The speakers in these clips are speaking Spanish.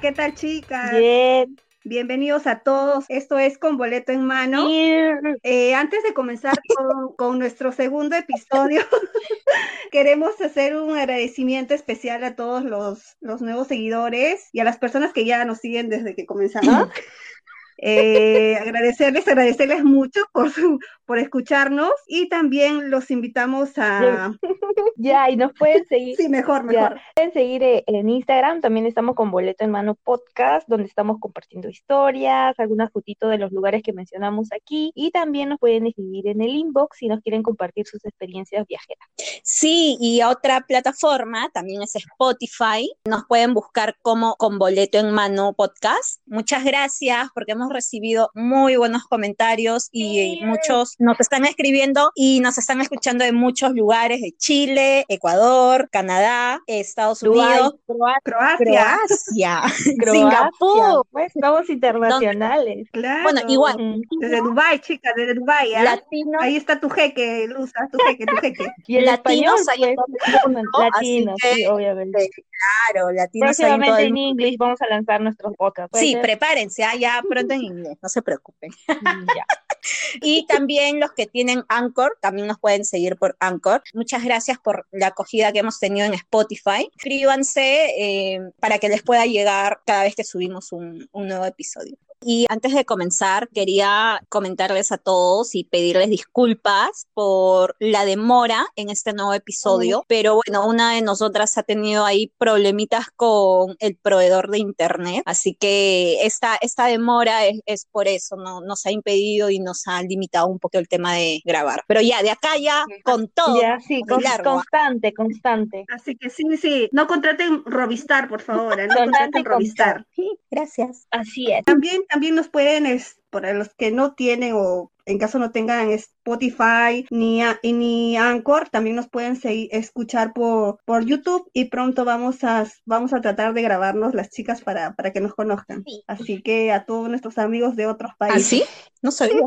¿Qué tal? ¿Qué tal, chicas? Bien. Bienvenidos a todos. Esto es Con Boleto en Mano. Eh, antes de comenzar con, con nuestro segundo episodio, queremos hacer un agradecimiento especial a todos los, los nuevos seguidores y a las personas que ya nos siguen desde que comenzamos. Eh, agradecerles, agradecerles mucho por, su, por escucharnos y también los invitamos a... Ya, y nos pueden seguir. Sí, mejor, mejor. Ya. Pueden seguir eh, en Instagram, también estamos con Boleto en Mano Podcast, donde estamos compartiendo historias, algunas fotitos de los lugares que mencionamos aquí, y también nos pueden escribir en el inbox si nos quieren compartir sus experiencias viajeras. Sí, y otra plataforma también es Spotify, nos pueden buscar como con Boleto en Mano Podcast. Muchas gracias porque hemos recibido muy buenos comentarios y Sí. muchos nos están escribiendo y nos están escuchando de muchos lugares de Chile, Ecuador, Canadá, Estados Unidos, Croacia. Croacia, Croacia, Singapur. Pues somos internacionales. Claro. Bueno, igual. Desde Dubái, chicas, desde Dubái. ¿ah? latinos, Ahí está tu jeque, Luza, tu jeque, tu jeque. Y el español, latinos en pues, así latinos, que, sí, obviamente. claro, latinos Próximamente en inglés vamos a lanzar nuestros podcasts. ¿puede Sí, ser? prepárense, ah, ya pronto en inglés, no se preocupen. Ya. Y también los que tienen Anchor, también nos pueden seguir por Anchor. Muchas gracias por la acogida que hemos tenido en Spotify. Suscríbanse eh, para que les pueda llegar cada vez que subimos un, un nuevo episodio. Y antes de comenzar, quería comentarles a todos y pedirles disculpas por la demora en este nuevo episodio, pero bueno, una de nosotras ha tenido ahí problemitas con el proveedor de internet, así que esta, esta demora es, es por eso, ¿no? nos ha impedido y nos ha limitado un poco el tema de grabar. Pero ya, de acá ya, con todo. Ya, sí, con- constante, constante. Así que sí, sí, no contraten Robistar, por favor, ¿eh? no contraten Robistar. Sí, gracias. Así es. También, también nos pueden, es, para los que no tienen o en caso no tengan Spotify ni, a- y ni Anchor, también nos pueden seguir, escuchar por, por YouTube y pronto vamos a, vamos a tratar de grabarnos las chicas para, para que nos conozcan. Sí. Así que a todos nuestros amigos de otros ¿Ah, países. sí? No sabía.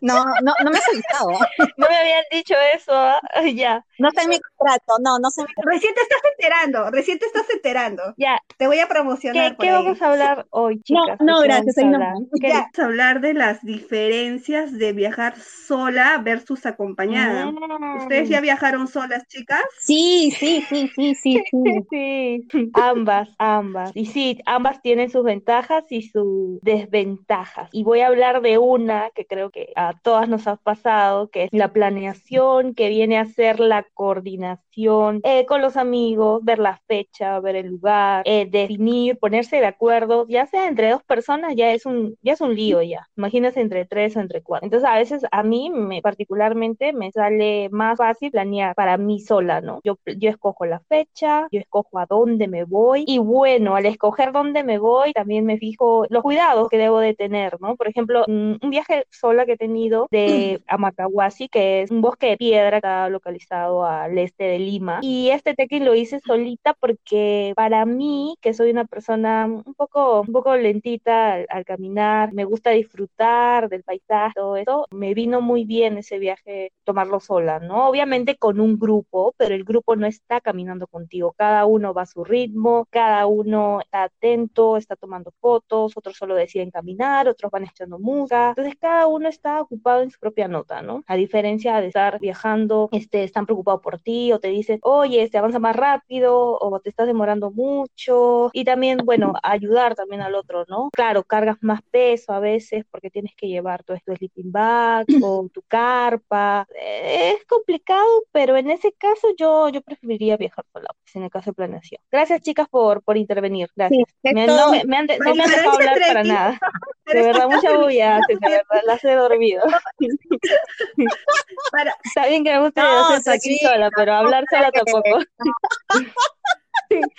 No, no, no me has avisado. No me habían dicho eso, ¿ah? ya, No está en mi contrato, no, no sé. Recién te estás enterando, recién te estás enterando. ya. Te voy a promocionar ¿Qué, por qué ahí. vamos a hablar hoy, No, chicas? no, ¿De qué gracias, vamos a no. Ya, Vamos a hablar de las diferencias de viajar sola versus acompañada. Mm. ¿Ustedes ya viajaron solas, chicas? Sí, sí, sí, sí, sí, sí. Sí, ambas, ambas. Y sí, ambas tienen sus ventajas y sus desventajas. Y voy a hablar de una que creo que a todas nos ha pasado, que es la planeación, que viene a ser la coordinación eh, con los amigos, ver la fecha, ver el lugar, eh, definir, ponerse de acuerdo, ya sea entre dos personas, ya es un, ya es un lío ya. Imagínense entre tres o entre cuatro. Entonces, a veces a mí me, particularmente me sale más fácil planear para mí sola, ¿no? Yo, yo escojo la fecha, yo escojo a dónde me voy y bueno, al escoger dónde me voy, también me fijo los cuidados que debo de tener, ¿no? Por ejemplo, mm, un viaje sola que he tenido de Amacahuasi, que es un bosque de piedra que está localizado al este de Lima, y este trekking lo hice solita porque para mí, que soy una persona un poco, un poco lentita al, al caminar, me gusta disfrutar del paisaje, todo eso, me vino muy bien ese viaje tomarlo sola, ¿no? Obviamente con un grupo, pero el grupo no está caminando contigo, cada uno va a su ritmo, cada uno está atento, está tomando fotos, otros solo deciden caminar, otros van echando música, entonces cada uno está ocupado en su propia nota, ¿no? A diferencia de estar viajando, este, están preocupados por ti o te dicen, oye, este, avanza más rápido o te estás demorando mucho y también, bueno, ayudar también al otro, ¿no? Claro, cargas más peso a veces porque tienes que llevar tu, tu sleeping bag o tu carpa. Es complicado, pero en ese caso yo, yo preferiría viajar sola, pues, en el caso de planeación. Gracias, chicas, por, por intervenir. Gracias. es Me, no me, me han de- no me han dejado hablar para nada. De verdad, mucha bulla de verdad, las he dormido. para- Está bien que me guste No, hacer sí, sola, pero hablar sola tampoco.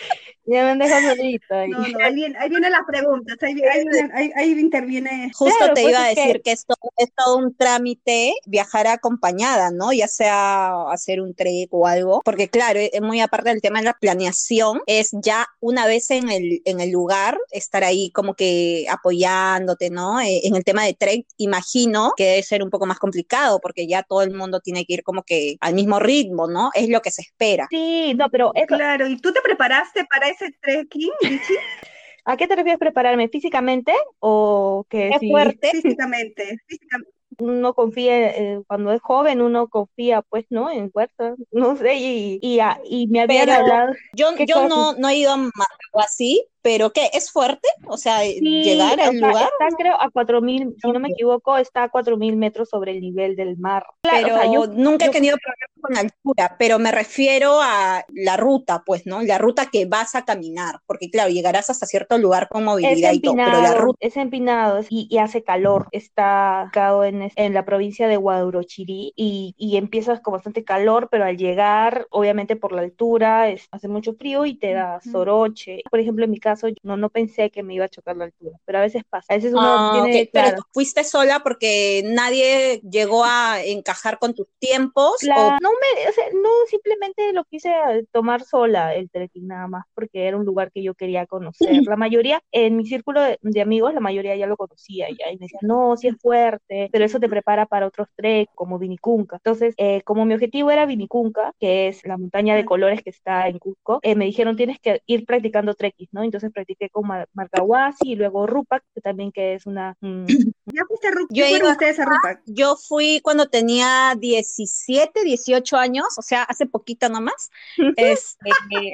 Ya me han dejado solita. ahí. No, no, ahí, viene, ahí vienen las preguntas, ahí, ahí, ahí- ahí interviene. Justo Claro, te pues, iba a es que- decir que esto es todo un trámite viajar acompañada, ¿no? Ya sea hacer un trek o algo, porque claro, es muy aparte del tema de la planeación, es ya una vez en el, en el lugar, estar ahí como que apoyándote, ¿no? Eh, en el tema de trek, imagino que debe ser un poco más complicado, porque ya todo el mundo tiene que ir como que al mismo ritmo, ¿no? Es lo que se espera. Sí, no, pero eso, Claro, ¿y tú te preparaste para ese trekking, Vichy? ¿A qué te refieres prepararme? ¿Físicamente o que es fuerte? Físicamente, físicamente uno confía, eh, cuando es joven uno confía, pues, ¿no? En fuerza, no sé, y, y, y me habían hablado. Yo, yo no, no he ido a así, pero ¿qué? ¿Es fuerte? O sea, llegar al lugar. Está, creo, a 4.000, si no me equivoco, está a 4.000 metros sobre el nivel del mar. pero yo, nunca he tenido problemas con altura, pero me refiero a la ruta, pues, ¿no? La ruta que vas a caminar, porque claro, llegarás hasta cierto lugar con movilidad y todo, pero la ruta... Es empinado y, y hace calor. Está en, en la provincia de Guadalquivir y, y empiezas con bastante calor, pero al llegar, obviamente por la altura, es, hace mucho frío y te da soroche. Por ejemplo, en mi casa no, no pensé que me iba a chocar la altura, pero a veces pasa. A veces uno ah, tiene, Pero fuiste sola porque nadie llegó a encajar con tus tiempos. No me, o sea, no, simplemente lo quise tomar sola el trekking nada más, porque era un lugar que yo quería conocer. La mayoría, en mi círculo de, amigos, la mayoría ya lo conocía ya, y me decían, no, sí es fuerte, pero eso te prepara para otros trek, como Vinicunca. Entonces, eh, como mi objetivo era Vinicunca, que es la montaña de colores que está en Cusco, eh, me dijeron, tienes que ir practicando trekking, ¿no? Entonces practiqué con Mar Marcahuasi y luego Rupak, que también que es una... Mm, ¿Ya fuiste Yo, iba, ustedes a Rupak? yo fui cuando tenía 17, 18 años, o sea, hace poquito nomás. este,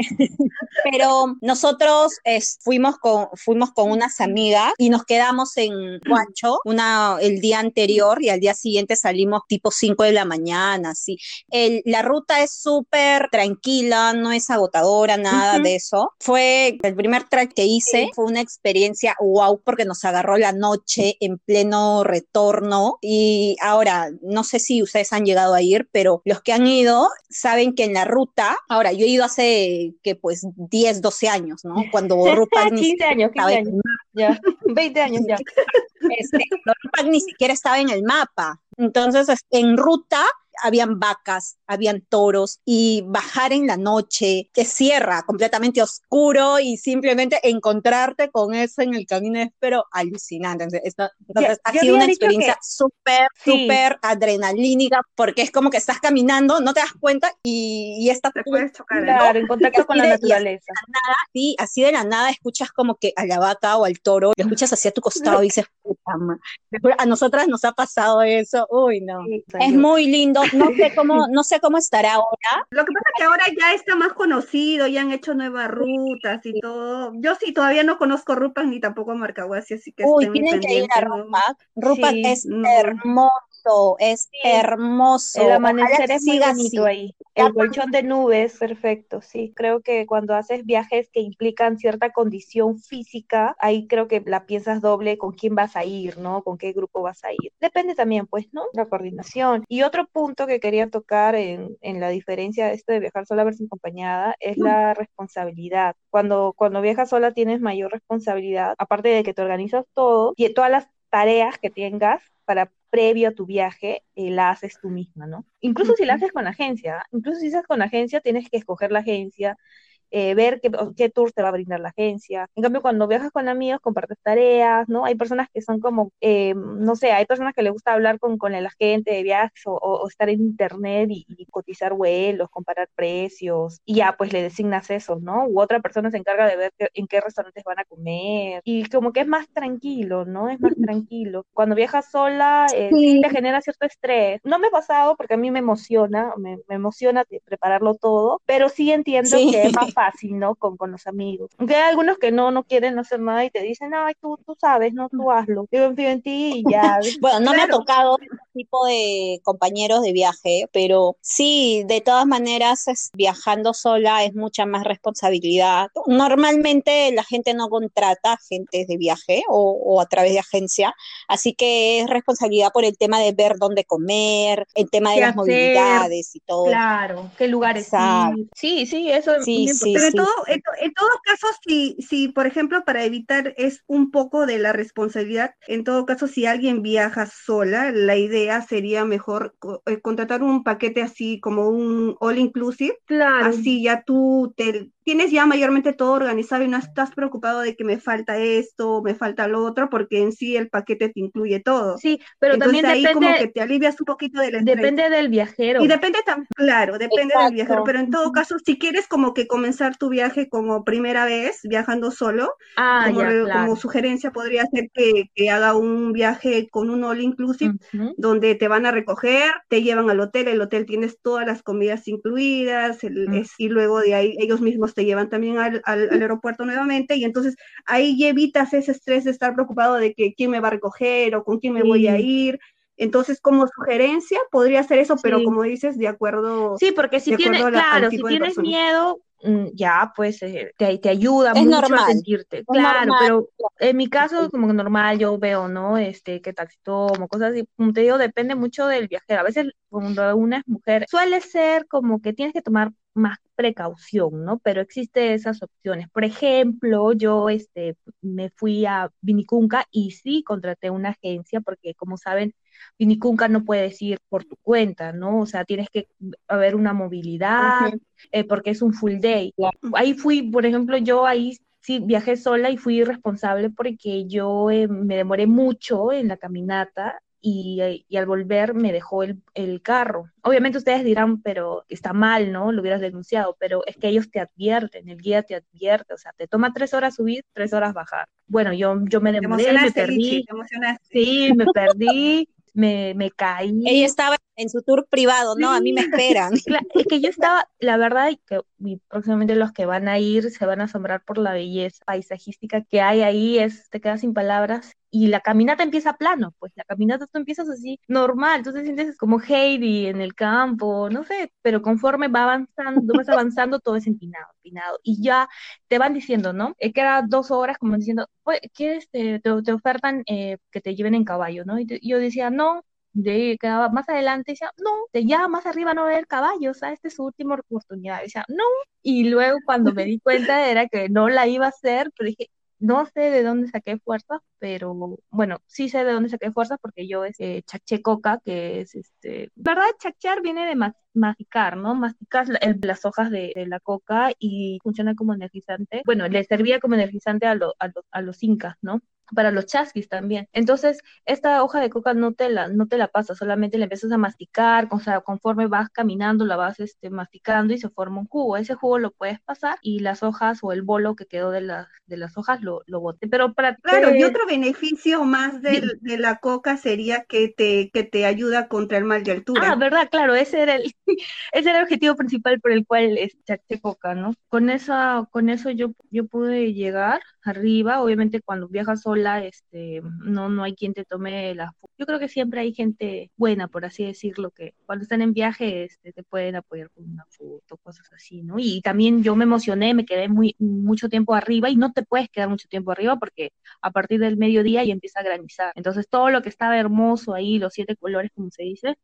pero nosotros fuimos, con, fuimos con unas amigas y nos quedamos en Huancho una, el día anterior y al día siguiente salimos tipo 5 de la mañana, así. El, la ruta es súper tranquila, no es agotadora, nada de eso. Fue el primer que hice fue una experiencia wow porque nos agarró la noche en pleno retorno y ahora no sé si ustedes han llegado a ir, pero los que han ido saben que en la ruta, ahora yo he ido hace que pues 10, 12 años, ¿no? Cuando Rupak ni 15 años, 15 años, ya, 20 años ya. Este, ni siquiera estaba en el mapa. Entonces, en ruta habían vacas, habían toros y bajar en la noche, que cierra completamente oscuro y simplemente encontrarte con eso en el camino es pero alucinante. Entonces, ha sido una experiencia súper, súper adrenalínica porque es como que estás caminando, no te das cuenta y, y estás te puedes chocar, claro, en contacto con la naturaleza. nada, sí, así de la nada escuchas como que a la vaca o al toro, lo escuchas hacia tu costado y dices, puta A nosotras nos ha pasado eso, uy, no. es muy lindo no sé cómo, no sé cómo estará ahora. Lo que pasa es que ahora ya está más conocido, ya han hecho nuevas rutas y todo. Yo sí todavía no conozco Rupak ni tampoco Marcahuasi, así que Uy, tienen que ir a Rupak. Rupak es hermoso es hermoso. El amanecer es muy bonito ahí. El colchón de nubes, perfecto, sí. Creo que cuando haces viajes que implican cierta condición física, ahí creo que la piensas doble con quién vas a ir, ¿no? Con qué grupo vas a ir. Depende también, pues, ¿no? La coordinación. Y otro punto que quería tocar en, en la diferencia de esto de viajar sola versus acompañada es la responsabilidad. Cuando, cuando viajas sola tienes mayor responsabilidad, aparte de que te organizas todo y todas las tareas que tengas para previo a tu viaje, eh, la haces tú misma, ¿no? Incluso si la haces con agencia, incluso si haces con agencia, tienes que escoger la agencia, eh, ver qué, qué tours te va a brindar la agencia. En cambio, cuando viajas con amigos, compartes tareas, ¿no? Hay personas que son como, eh, no sé, hay personas que les gusta hablar con, con el agente de viajes o, estar en internet y, cotizar vuelos, comparar precios, y ya pues le designas eso, ¿no? U otra persona se encarga de ver en qué restaurantes van a comer, y como que es más tranquilo, ¿no? Es más tranquilo. Cuando viajas sola, eh, sí. te genera cierto estrés. No me ha pasado porque a mí me emociona, me, me emociona prepararlo todo, pero sí entiendo que es más fácil, ¿no? Con, con los amigos. Aunque hay algunos que no, no quieren hacer nada y te dicen, ay, tú, tú sabes, no, tú hazlo. Yo confío en ti y ya. bueno, no me ha tocado ese tipo de compañeros de viaje, pero sí, de todas maneras, es, viajando sola es mucha más responsabilidad. Normalmente la gente no contrata agentes de viaje o, o a través de agencia, así que es responsabilidad por el tema de ver dónde comer, el tema de las movilidades y todo. Claro, qué lugares. Sí, sí, eso sí, sí, pero en, todo, en, todo caso, si, si, por ejemplo, para evitar es un poco de la responsabilidad, en todo caso, si alguien viaja sola, la idea sería mejor eh, contratar un paquete así como un all inclusive. Claro. Así ya tú te tienes ya mayormente todo organizado y no estás preocupado de que me falta esto, me falta lo otro, porque en sí el paquete te incluye todo. Sí, pero también ahí como que te alivias un poquito del estrés. Depende del viajero. Y depende también, claro, depende del viajero, pero en todo caso, si quieres como que comenzar tu viaje como primera vez, viajando solo, ah, como, ya, como, sugerencia podría ser que, que, haga un viaje con un all inclusive, donde te van a recoger, te llevan al hotel, el hotel tienes todas las comidas incluidas, y luego de ahí ellos mismos te llevan también al, al, aeropuerto nuevamente, y entonces ahí evitas ese estrés de estar preocupado de que quién me va a recoger o con quién me voy a ir. Entonces, como sugerencia, podría ser eso, pero como dices, de acuerdo. Sí, porque si tienes, claro, si tienes miedo, mm, ya, pues eh, te, te, ayuda mucho a sentirte. claro, pero en mi caso, como normal, yo veo, ¿no? Este, que taxi tomo, cosas así. Como te digo, depende mucho del viajero. A veces, cuando una es mujer, suele ser como que tienes que tomar más precaución, ¿no? Pero existe esas opciones. Por ejemplo, yo este, me fui a Vinicunca y sí contraté una agencia porque, como saben, Vinicunca no puedes ir por tu cuenta, ¿no? O sea, tienes que haber una movilidad eh, porque es un full day. Ahí fui, por ejemplo, yo ahí sí viajé sola y fui responsable porque yo eh, me demoré mucho en la caminata y, y, al volver me dejó el, el, carro. Obviamente ustedes dirán, pero está mal, ¿no? Lo hubieras denunciado, pero es que ellos te advierten, el guía te advierte, o sea, te toma tres horas subir, tres horas bajar. Bueno, yo, yo me demoré, me perdí. sí, me perdí me, me caí. Ella estaba en su tour privado, ¿no? A mí me esperan. es que yo estaba, la verdad, que próximamente los que van a ir se van a asombrar por la belleza paisajística que hay ahí, es, te quedas sin palabras. Y la caminata empieza plano, pues la caminata tú empiezas así normal, tú te sientes como Heidi en el campo, no sé, pero conforme va avanzando, vas avanzando, todo es empinado, empinado. Y ya te van diciendo, ¿no? Es que era dos horas como diciendo, ¿quieres, te, te, ofertan eh, que te lleven en caballo, ¿no? Y yo decía, no, de quedaba más adelante, decía, no, de ya más arriba no va a haber caballos, sea, esta es su última oportunidad. Decía, no, y luego cuando me di cuenta era que no la iba a hacer, pero dije, no sé de dónde saqué fuerzas, pero bueno, sí sé de dónde saqué fuerzas porque yo es eh, chaché coca, que es este, verdad, chachar viene de masticar, ¿no? Masticas las hojas de, la coca y funciona como energizante. Bueno, le servía como energizante a, a los incas, ¿no? Para los chasquis también. Entonces, esta hoja de coca no te la, no te la pasas, solamente la empiezas a masticar, o sea, conforme vas caminando la vas este, masticando y se forma un jugo. Ese jugo lo puedes pasar y las hojas o el bolo que quedó de, las de las hojas lo, lo bote. Pero para Claro, y otro beneficio más de, de, la coca sería que te, que te ayuda contra el mal de altura. Ah, verdad, claro, ese era el, ese era el objetivo principal por el cual echaste coca, ¿no? Con esa, con eso yo, yo pude llegar arriba, obviamente cuando viajas sola, este, no, no hay quien te tome la foto. Yo creo que siempre hay gente buena, por así decirlo, que cuando están en viaje este, te pueden apoyar con una foto, cosas así, ¿no? Y también yo me emocioné, me quedé muy, mucho tiempo arriba y no te puedes quedar mucho tiempo arriba porque a partir del mediodía ya empieza a granizar. Entonces todo lo que estaba hermoso ahí, los siete colores, como se dice,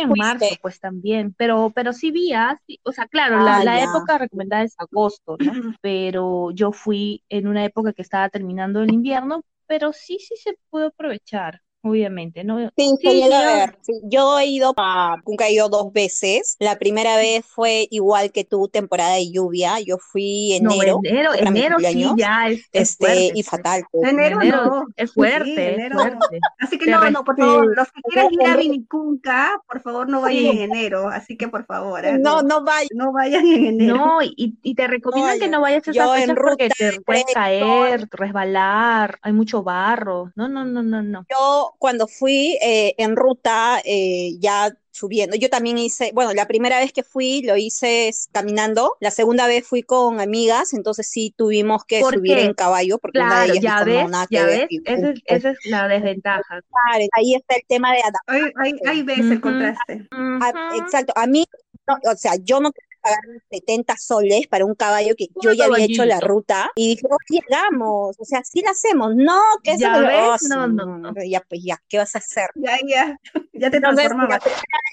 en marzo, pues también, pero, pero sí vi, ah, o sea, claro, la, ah, la época recomendada es agosto, ¿no? Pero yo fui en una época que estaba terminando el invierno, pero sí, sí se pudo aprovechar obviamente, ¿no? Sí, sí, Yo he ido a nunca he ido dos veces. La primera vez fue igual que tu temporada de lluvia. Yo fui enero. No, enero, enero sí, ya es, este, y fatal. Pues. Enero, no. es fuerte, es fuerte. Así que no, no, por favor, los que quieran ir a Vinicunca, por favor no vayan en enero, así que por favor. ¿eh? No, no vayan. No vayan en enero. No, y, y te recomiendan que no vayas a esa fecha porque te puedes caer, resbalar, hay mucho barro. No, no, no, no, no. Yo cuando fui eh, en ruta, eh, ya subiendo. Yo también hice, bueno, la primera vez que fui lo hice caminando, la segunda vez fui con amigas, entonces sí tuvimos que subir en caballo porque una de ellas ya ves, ya ves, esa es, la desventaja. ahí está el tema de adaptar. Ahí, ahí, ves el contraste. Ah, exacto, a mí, o sea, yo no pagar 70 soles para un caballo que yo ya había hecho la ruta y dije, oh, llegamos, o sea, sí la hacemos, no, que eso ¿Ya ves? no, no, no, ya pues ya, ¿qué vas a hacer? Ya, ya, ya te transformabas.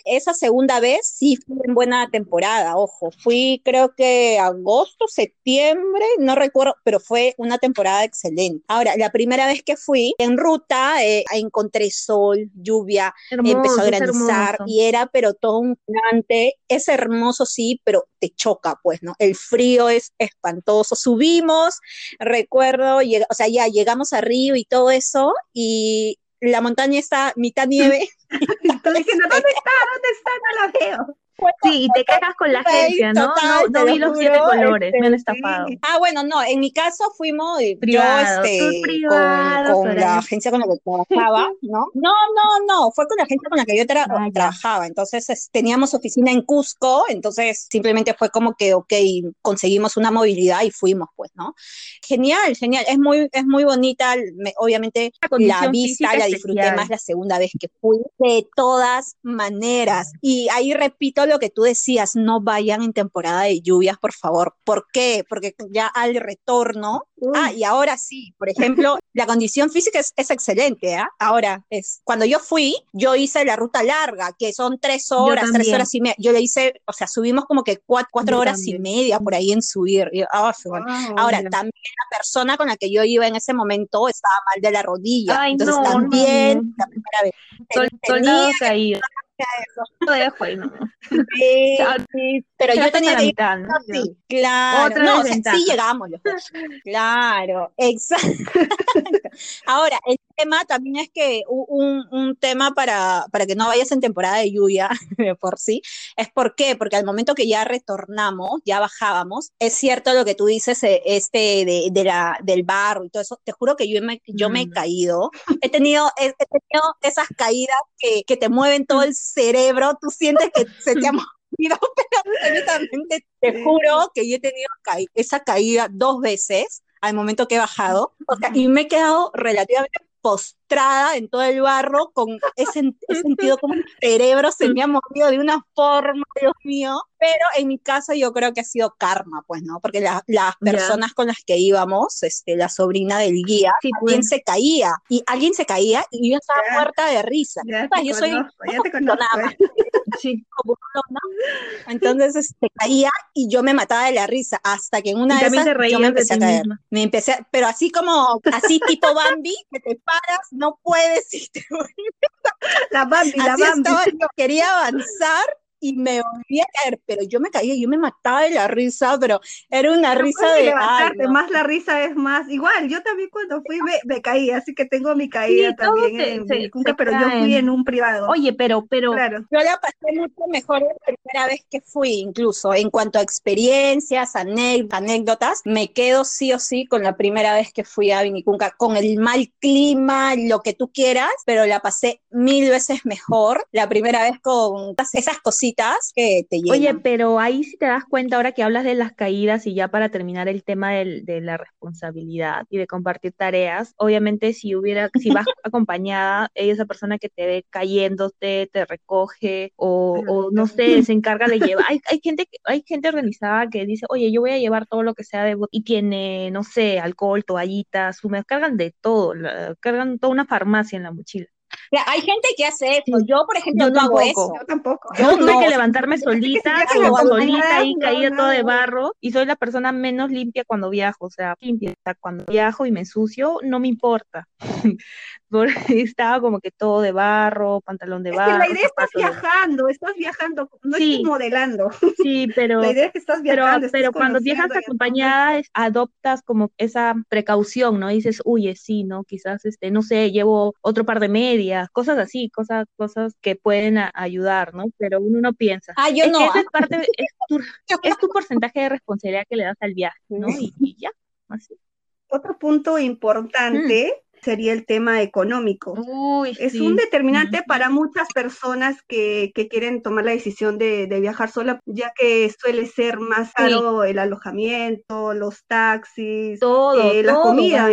Esa segunda vez sí fui en buena temporada, ojo, fui creo que agosto, septiembre, no recuerdo, pero fue una temporada excelente. Ahora, la primera vez que fui en ruta, eh, encontré sol, lluvia, empezó a granizar y era pero todo un plante, es hermoso sí, pero te choca, pues, ¿no? El frío es espantoso. Subimos, recuerdo, o sea, ya llegamos a Río y todo eso, y la montaña está mitad nieve. ¿dónde está? ¿Dónde está? No la veo. Sí, y te quejas con la agencia, ¿no? no, no vi los siete colores, me han este, estafado. Ah, bueno, no, en mi caso fuimos privado, yo este, con, la agencia con la que trabajaba, ¿no? No, no, no, fue con la agencia con la que yo ah, trabajaba, entonces teníamos oficina en Cusco, entonces simplemente fue como que, ok, conseguimos una movilidad y fuimos, pues, ¿no? Genial, genial, es muy, es muy bonita, obviamente la, vista la disfruté más la segunda vez que fui, de todas maneras, y ahí repito lo que tú decías, no vayan en temporada de lluvias, por favor. ¿Por qué? Porque ya al retorno, ah, y ahora sí, por ejemplo, la condición física es, excelente, ¿ah? Ahora, es, cuando yo fui, yo hice la ruta larga, que son tres horas, tres horas y media. Yo le hice, o sea, subimos como que cuatro, horas y media por ahí en subir. Ah, ahora, también la persona con la que yo iba en ese momento estaba mal de la rodilla. entonces también, la primera vez. Lo dejo ahí, no. Sí, pero yo tenía que mitad, ¿no? Sí, claro. no, sí llegamos los dos. Claro, exacto. Ahora, el tema también es que un, un tema para, para que no vayas en temporada de lluvia por sí, es por qué, porque al momento que ya retornamos, ya bajábamos, es cierto lo que tú dices, eh, este de, de la, del barro y todo eso, te juro que yo me, yo me he mm. caído, he tenido, he, tenido esas caídas que, que te mueven todo el cerebro, tú sientes que se te ha pero absolutamente te juro que yo he tenido esa caída dos veces al momento que he bajado, y me he quedado relativamente postrada en todo el barro, con ese, sentido como el cerebro se me ha movido de una forma, Dios mío, pero en mi caso yo creo que ha sido karma, pues, ¿no? Porque las personas con las que íbamos, este, la sobrina del guía, sí, también pues. se caía, y alguien se caía y yo estaba muerta de risa. yo soy ya te conozco, sí. Entonces este, caía y yo me mataba de la risa, hasta que en una de esas yo me empecé a caer. Me empecé, pero así como, así tipo Bambi, que te paras, no puedes y te La Bambi, la Bambi. yo quería avanzar y me volví a caer, pero yo me caía, yo me mataba de la risa, pero era una risa de... Levantarte, Más la risa es más, igual, yo también cuando fui me, me caí, así que tengo mi caída también en pero yo fui en un privado. Oye, pero, pero... Claro. Yo la pasé mucho mejor la primera vez que fui, incluso, en cuanto a experiencias, anécdotas, me quedo sí o sí con la primera vez que fui a Vinicunca, con el mal clima, lo que tú quieras, pero la pasé mil veces mejor la primera vez con esas cositas que te llenan. Oye, pero ahí sí te das cuenta ahora que hablas de las caídas y ya para terminar el tema de la responsabilidad y de compartir tareas, obviamente si hubiera, si vas acompañada, esa persona que te ve cayéndote, te recoge o, no sé, se encarga de llevar. Hay, hay gente hay gente organizada que dice, oye, yo voy a llevar todo lo que sea de y tiene, no sé, alcohol, toallitas, me cargan de todo, cargan toda una farmacia en la mochila hay gente que hace eso. Yo, por ejemplo, no hago eso. Yo tampoco. Yo tuve que levantarme solita, solita ahí, caída todo de barro, y soy la persona menos limpia cuando viajo. O sea, limpia. Cuando viajo y me ensucio, no me importa. estaba como que todo de barro, pantalón de barro. la idea estás viajando, estás viajando, no sí, estás modelando. Sí, pero. la idea es que estás viajando. Pero, cuando viajas acompañada, adoptas como esa precaución, ¿no? dices, uy, sí, ¿no? Quizás, este, no sé, llevo otro par de medias, cosas así, cosas, cosas que pueden ayudar, ¿no? Pero uno no piensa. Ah, yo no. es parte, es tu, es tu porcentaje de responsabilidad que le das al viaje, ¿no? Y, ya, así. Otro punto importante mm sería el tema económico. es un determinante para muchas personas que, quieren tomar la decisión de, viajar sola, ya que suele ser más caro el alojamiento, los taxis, todo, eh, la comida.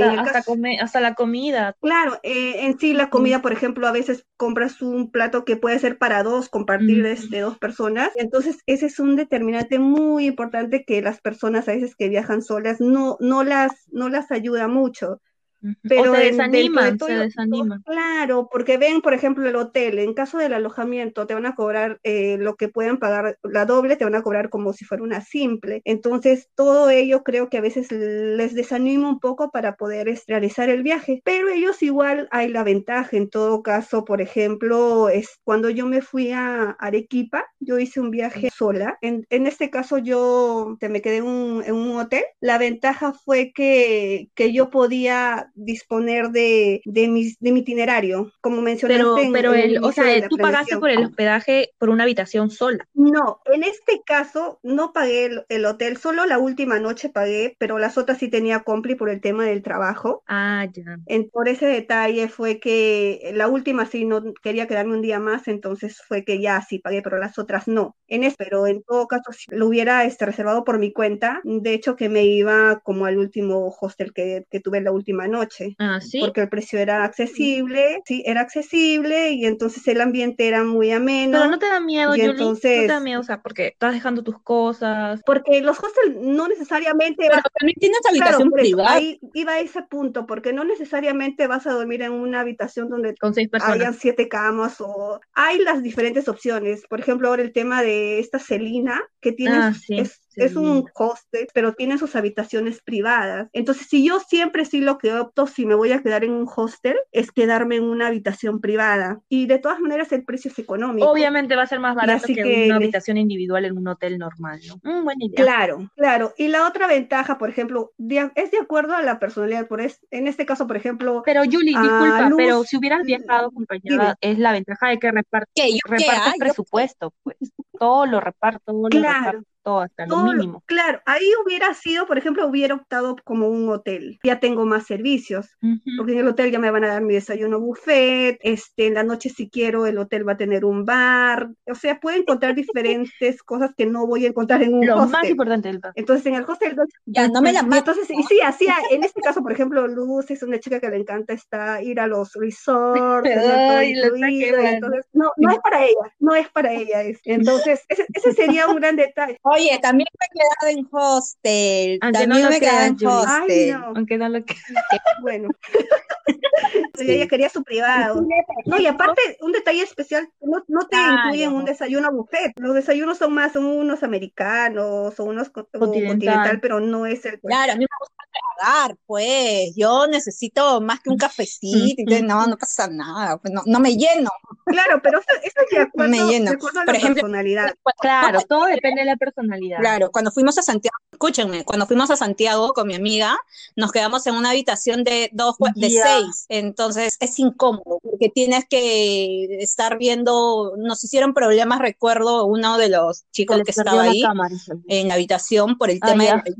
Hasta, la comida. Claro, eh, en sí la comida, por ejemplo, a veces compras un plato que puede ser para dos, compartir de, dos personas. Entonces, ese es un determinante muy importante que las personas a veces que viajan solas no, no, las, no las ayuda mucho Pero se desaniman, se desaniman. Claro, porque ven, por ejemplo, el hotel, en caso del alojamiento te van a cobrar eh, lo que pueden pagar la doble, te van a cobrar como si fuera una simple. Entonces, todo ello creo que a veces les desanima un poco para poder realizar el viaje, pero ellos igual hay la ventaja. En todo caso, por ejemplo, es cuando yo me fui a Arequipa, yo hice un viaje sola. En, este caso, yo te me quedé en un, hotel. La ventaja fue que, que yo podía disponer de, de, de mi itinerario, como mencionaste. Pero, pero el, o sea, tú pagaste por el hospedaje por una habitación sola. No, en este caso no pagué el, hotel, solo la última noche pagué, pero las otras sí tenía compli por el tema del trabajo. Ah, ya. En, por ese detalle fue que la última sí no quería quedarme un día más, entonces fue que ya sí pagué, pero las otras no. En eso, pero en todo caso si lo hubiera este, reservado por mi cuenta, de hecho que me iba como al último hostel que, que tuve la última noche. Ah, sí. Porque el precio era accesible, sí, era accesible y entonces el ambiente era muy ameno. Pero no te da miedo, Julie, entonces... no te da miedo, o sea, porque estás dejando tus cosas. Porque los hostels no necesariamente... Pero también tienes habitación privada. ahí iba a ese punto, porque no necesariamente vas a dormir en una habitación donde Con seis personas. hayan siete camas o... Hay las diferentes opciones. Por ejemplo, ahora el tema de esta Celina, que tiene... Ah, es un hostel, pero tiene sus habitaciones privadas. Entonces, si yo siempre sí lo que opto, si me voy a quedar en un hostel, es quedarme en una habitación privada. Y de todas maneras, el precio es económico. Obviamente va a ser más barato que, una habitación individual en un hotel normal, ¿no? Mm, buena idea. Claro, claro. Y la otra ventaja, por ejemplo, es de acuerdo a la personalidad. Por es, en este caso, por ejemplo. Pero, Julie, disculpa, pero si hubieras viajado acompañada, es la ventaja de que repartes, presupuesto, pues. Todo lo reparto, todo lo reparto hasta lo mínimo. Claro, ahí hubiera sido, por ejemplo, hubiera optado como un hotel. Ya tengo más servicios, porque en el hotel ya me van a dar mi desayuno buffet, este, en la noche si quiero el hotel va a tener un bar, o sea, puedo encontrar diferentes cosas que no voy a encontrar en un lo hostel. más importante del Entonces, en el hostel... Ya, no me la Entonces, y sí, así, en este caso, por ejemplo, Luz es una chica que le encanta está, ir a los resorts, entonces, no, no es para ella, no es para ella. Entonces, ese, ese sería un gran detalle. Oye, también me he quedado en hostel. también me he quedado en hostel. Aunque no lo Bueno. ella quería su privado. No, y aparte, un detalle especial, no, no te incluyen un desayuno buffet. Los desayunos son más, son unos americanos o unos continental, pero no es el. Claro, a mí me gusta tragar, pues. Yo necesito más que un cafecito. no, no pasa nada. Pues no, no me lleno. Claro, pero eso, eso es de acuerdo, me lleno. De Por ejemplo, personalidad. Claro, todo depende de la personalidad. Claro, cuando fuimos a Santiago, escúchenme, cuando fuimos a Santiago con mi amiga, nos quedamos en una habitación de dos, de seis. Entonces es incómodo, porque tienes que estar viendo, nos hicieron problemas, recuerdo, uno de los chicos que estaba ahí en la habitación por el ah, tema de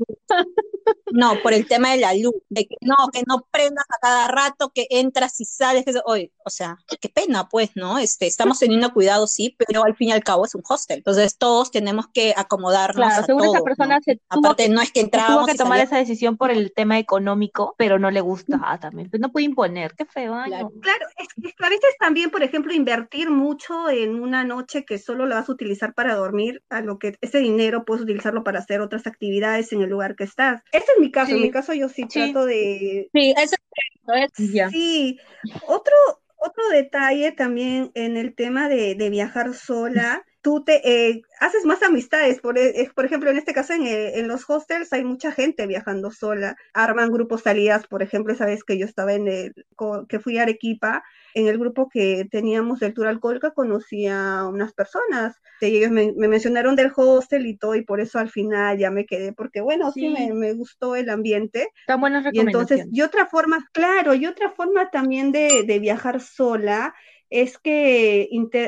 no, por el tema de la luz, de que no, que no prendas a cada rato, que entras y sales, que hoy, o sea, qué pena, pues, ¿no? Este, estamos teniendo cuidado, sí, pero al fin y al cabo es un hostel. Entonces todos tenemos que acomodarnos claro, a seguro esa persona ¿no? se Aparte, no es que entrábamos tuvo que tomar esa decisión por el tema económico, pero no le gusta ah, también. Pues no puede imponer, qué feo. claro, claro es, que a veces también, por ejemplo, invertir mucho en una noche que solo la vas a utilizar para dormir, a lo que ese dinero puedes utilizarlo para hacer otras actividades en el lugar que estás. Ese es mi caso, en mi caso yo sí, trato de... Sí, eso es, Sí, otro, otro detalle también en el tema de, de viajar sola, tú te eh, haces más amistades. Por, e, por ejemplo, en este caso, en, en, los hostels hay mucha gente viajando sola. Arman grupos salidas, por ejemplo, esa vez que yo estaba en el, que fui a Arequipa, en el grupo que teníamos del Tour Alcohólica, conocí a unas personas. Y ellos me, mencionaron del hostel y todo, y por eso al final ya me quedé, porque bueno, sí, me, me, gustó el ambiente. Tan buenas Y entonces, y otra forma, claro, y otra forma también de, de viajar sola es que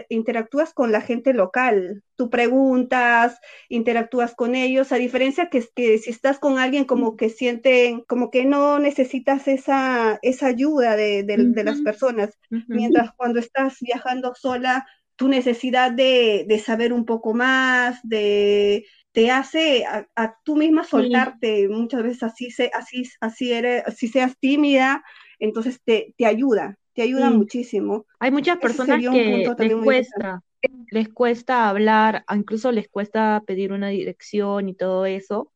interactúas con la gente local, tú preguntas, interactúas con ellos, a diferencia que, que si estás con alguien como que sienten, como que no necesitas esa, esa ayuda de, de, las personas, mientras cuando estás viajando sola, tu necesidad de, de saber un poco más, de te hace a, tú misma soltarte, muchas veces así, se, así, así, eres, así seas tímida, entonces te, te ayuda, te ayuda muchísimo. Hay muchas personas que les cuesta, les cuesta hablar, incluso les cuesta pedir una dirección y todo eso,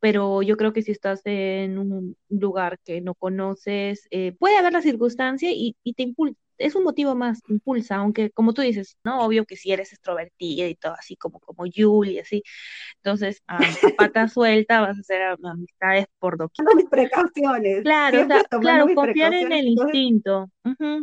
pero yo creo que si estás en un lugar que no conoces, eh, puede haber la circunstancia y, y te impulsa es un motivo más, impulsa, aunque como tú dices, ¿no? Obvio que si eres extrovertida y todo así como, como Julie, así, entonces a, pata suelta vas a hacer amistades por doquier. mis precauciones. Claro, claro, confiar en el instinto,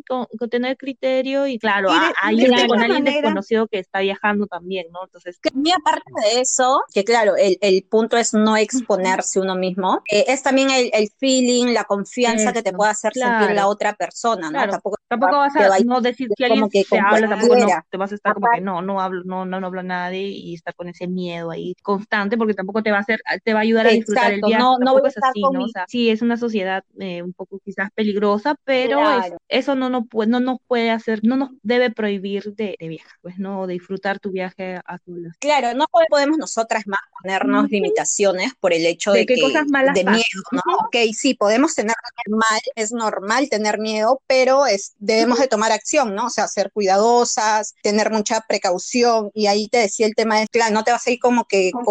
con, tener criterio y claro, ahí con alguien desconocido que está viajando también, ¿no? Entonces. Y aparte de eso, que claro, el, el punto es no exponerse uno mismo, eh, es también el, el, feeling, la confianza que te puede hacer sentir la otra persona, ¿no? Tampoco, tampoco vas a no decir si alguien que te habla, tampoco no, te vas a estar como que no, no hablo, no, no, no hablo a nadie y estar con ese miedo ahí constante porque tampoco te va a hacer, te va a ayudar a disfrutar el viaje. No, no es así, ¿no? O sea, sí, es una sociedad eh, un poco quizás peligrosa, pero eso no, no, no nos puede hacer, no nos debe prohibir de, de viajar, pues, ¿no? De disfrutar tu viaje a tu Claro, no podemos nosotras más ponernos limitaciones por el hecho de, que, cosas malas de miedo, ¿no? Ok, sí, podemos tener normal, es normal tener miedo, pero es, debemos de tomar acción, ¿no? O sea, ser cuidadosas, tener mucha precaución. Y ahí te decía el tema de, claro, no te vas a ir como que con,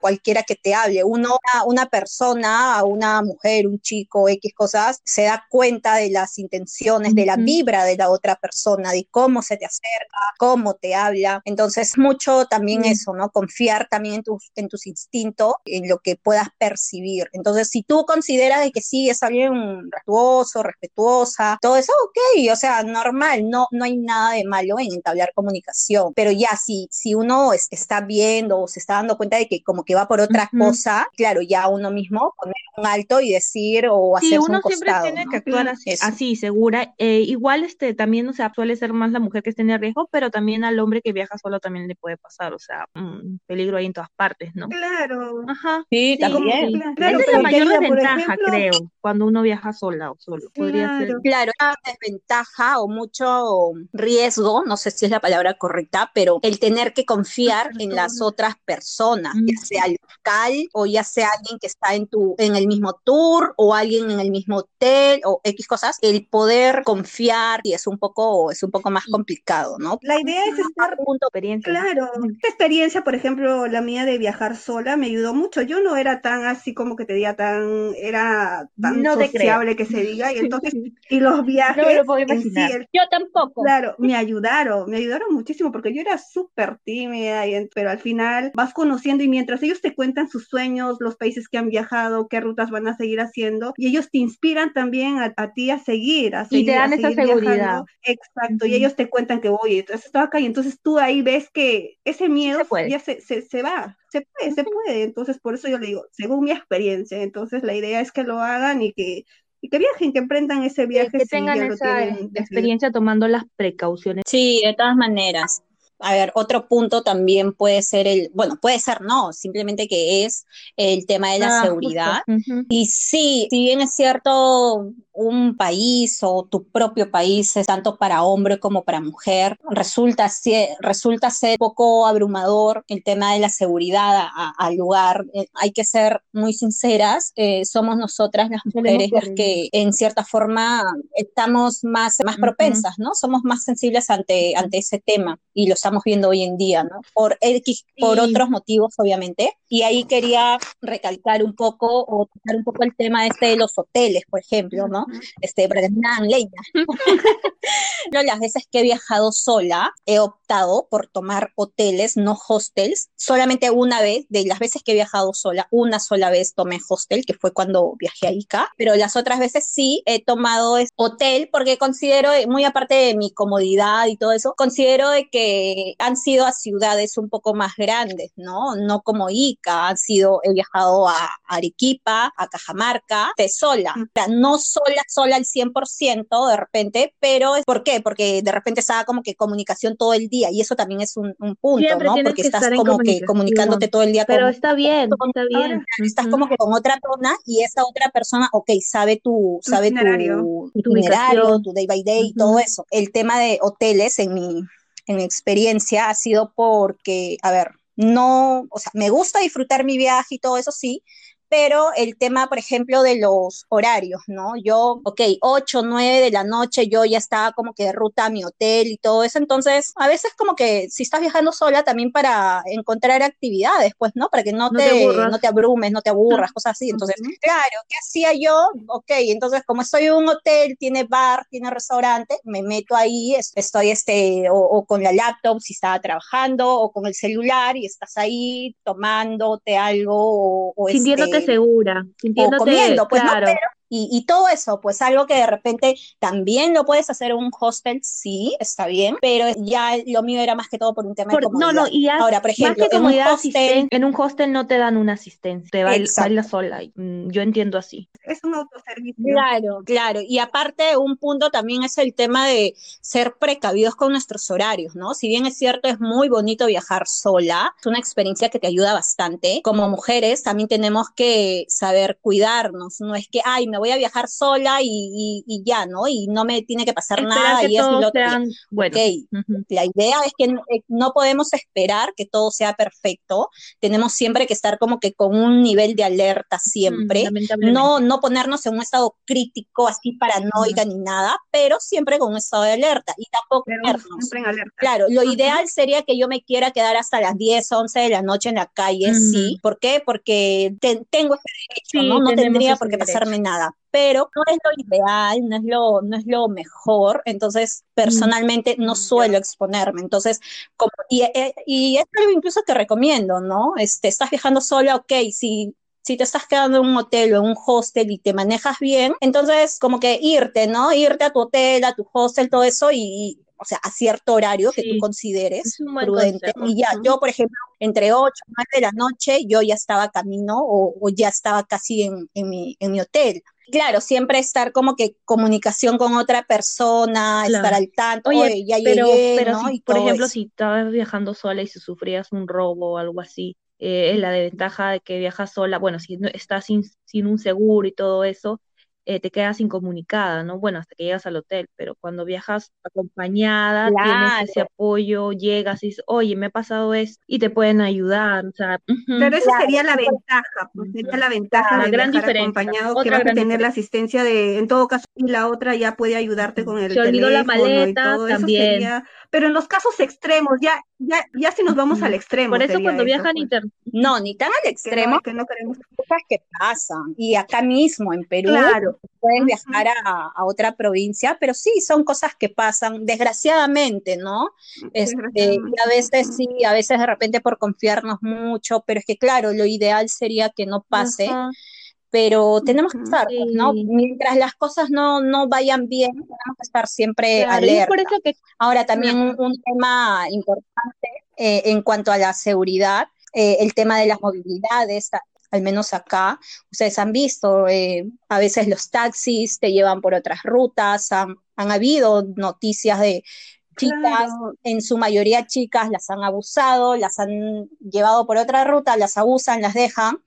cualquiera. que te hable. Uno, una persona, una mujer, un chico, X cosas, se da cuenta de las intenciones, de la vibra de la otra persona, de cómo se te acerca, cómo te habla. Entonces, mucho también eso, ¿no? Confiar también en tus, en tus instintos, en lo que puedas percibir. Entonces, si tú consideras de que sí es alguien respetuoso, respetuosa, todo eso, ok, o sea, normal, no, no hay nada de malo en entablar comunicación, pero ya si, si uno está viendo o se está dando cuenta de que como que va por otra cosa, claro, ya uno mismo poner un alto y decir o hacer sí, uno siempre tiene que actuar así, segura. Eh, igual este también, o sea, suele ser más la mujer que esté en riesgo, pero también al hombre que viaja solo también le puede pasar, o sea, un peligro ahí en todas partes, ¿no? Claro. Ajá. Sí, también. Esa es la mayor desventaja, creo, cuando uno viaja sola o solo. Podría ser. Claro, una desventaja o mucho riesgo, no sé si es la palabra correcta, pero el tener que confiar en las otras personas, ya sea local o ya sea alguien que está en tu en el mismo tour o alguien en el mismo hotel o X cosas, el poder confiar y es un poco es un poco más complicado, ¿no? La idea es estar punto experiencia. Claro, esta experiencia, por ejemplo, la mía de viajar sola me ayudó mucho. Yo no era tan así como que te diga tan era tan no sociable que se diga y entonces y los viajes no puedo imaginar. yo tampoco. Claro, me ayudaron, me ayudaron muchísimo porque yo era súper tímida, y, pero al final vas conociendo y mientras ellos te cuentan sus sueños, los países que han viajado, qué rutas van a seguir haciendo, y ellos te inspiran también a, ti a seguir, a seguir. Y te dan esa seguridad. Exacto, y ellos te cuentan que, voy, entonces estaba acá y entonces tú ahí ves que ese miedo ya se, se, se va, se puede, se puede. Entonces, por eso yo le digo, según mi experiencia, entonces la idea es que lo hagan y que y que viajen, que emprendan ese viaje. Que tengan esa experiencia tomando las precauciones. Sí, de todas maneras. A ver, otro punto también puede ser el, bueno, puede ser no, simplemente que es el tema de la ah, seguridad. Y sí, si bien es cierto, un país o tu propio país, tanto para hombre como para mujer, resulta resulta ser poco abrumador el tema de la seguridad al lugar. Eh, hay que ser muy sinceras, eh, somos nosotras las mujeres las que en cierta forma estamos más, más propensas, ¿no? Somos más sensibles ante, ante ese tema y lo estamos viendo hoy en día, ¿no? Por X, por otros motivos, obviamente. Y ahí quería recalcar un poco o tocar un poco el tema este de los hoteles, por ejemplo, ¿no? Este, leña. no, las veces que he viajado sola, he optado por tomar hoteles, no hostels. Solamente una vez, de las veces que he viajado sola, una sola vez tomé hostel, que fue cuando viajé a Ica, pero las otras veces sí he tomado hotel porque considero, muy aparte de mi comodidad y todo eso, considero de que han sido a ciudades un poco más grandes, ¿no? No como Ica, han sido, he viajado a Arequipa, a Cajamarca, de sola, o sea, no sola, sola al 100% de repente, pero ¿por qué? Porque de repente estaba como que comunicación todo el día y eso también es un, punto, ¿no? Porque estás como que comunicándote todo el día. Pero está bien, está bien. Estás como que con otra persona y esa otra persona, ok, sabe tu, sabe tu, itinerario, tu day by day, y todo eso. El tema de hoteles en mi, en mi experiencia ha sido porque, a ver, no, o sea, me gusta disfrutar mi viaje y todo eso sí, pero el tema, por ejemplo, de los horarios, ¿no? Yo, ok, 8, 9 de la noche, yo ya estaba como que de ruta a mi hotel y todo eso, entonces a veces como que si estás viajando sola también para encontrar actividades, pues, ¿no? Para que no, te, no te abrumes, no te aburras, cosas así. Entonces, claro, ¿qué hacía yo? Ok, entonces como estoy en un hotel, tiene bar, tiene restaurante, me meto ahí, estoy este, o, con la laptop si estaba trabajando, o con el celular y estás ahí tomándote algo, o, sintiéndote este, segura, sintiéndote, o comiendo, pues no, pero y, todo eso, pues algo que de repente también lo puedes hacer en un hostel, sí, está bien, pero ya lo mío era más que todo por un tema de comodidad. No, no, y ahora, por ejemplo, en un, hostel, en un hostel no te dan una asistencia, te bailas sola, mm, yo entiendo así. Es un autoservicio. Claro, claro, y aparte un punto también es el tema de ser precavidos con nuestros horarios, ¿no? Si bien es cierto, es muy bonito viajar sola, es una experiencia que te ayuda bastante. Como mujeres también tenemos que saber cuidarnos, no es que, ay, me voy a viajar sola y, ya, ¿no? Y no me tiene que pasar nada y eso y lo otro. Bueno. La idea es que eh, no, podemos esperar que todo sea perfecto, tenemos siempre que estar como que con un nivel de alerta siempre, no, no ponernos en un estado crítico, así paranoica ni nada, pero siempre con un estado de alerta y tampoco Claro, lo ideal sería que yo me quiera quedar hasta las 10, 11 de la noche en la calle, sí. ¿Por qué? Porque tengo ese derecho, ¿no? No tendría por qué pasarme nada pero no es lo ideal, no es lo, no es lo mejor, entonces personalmente no suelo exponerme, entonces, como, y, eh, y, es algo incluso que recomiendo, ¿no? Este, estás viajando sola, ok, si si te estás quedando en un hotel o en un hostel y te manejas bien, entonces como que irte, ¿no? Irte a tu hotel, a tu hostel, todo eso y, o sea, a cierto horario que tú consideres prudente. Y ya, yo, por ejemplo, entre 8 y 9 de la noche, yo ya estaba camino o, ya estaba casi en, en, mi, en mi hotel. Claro, siempre estar como que comunicación con otra persona, estar al tanto, oye, ya pero, pero si, por ejemplo, si estabas viajando sola y si sufrías un robo o algo así, eh, es la desventaja de que viajas sola, bueno, si estás sin, sin un seguro y todo eso, eh, te quedas incomunicada, ¿no? Bueno, hasta que llegas al hotel, pero cuando viajas acompañada, tienes ese apoyo, llegas y dices, oye, me ha pasado esto, y te pueden ayudar, o sea. Pero esa sería la ventaja, pues sería la ventaja de gran viajar acompañado, que vas a tener la asistencia de, en todo caso, y la otra ya puede ayudarte con el Se teléfono la maleta, y también. pero en los casos extremos, ya, ya, ya si nos vamos al extremo. Por eso cuando viajan pues. inter... No, ni tan al extremo. Que no, queremos cosas que pasan. Y acá mismo en Perú, claro pueden viajar a, otra provincia, pero sí, son cosas que pasan, desgraciadamente, ¿no? Este, y a veces sí, a veces de repente por confiarnos mucho, pero es que claro, lo ideal sería que no pase. Pero tenemos que estar, ¿no? Mientras las cosas no, no vayan bien, tenemos que estar siempre alerta. Ahora, también un, tema importante eh, en cuanto a la seguridad, eh, el tema de las movilidades, al menos acá, ustedes han visto, eh, a veces los taxis te llevan por otras rutas, han, habido noticias de chicas, en su mayoría chicas, las han abusado, las han llevado por otra ruta, las abusan, las dejan.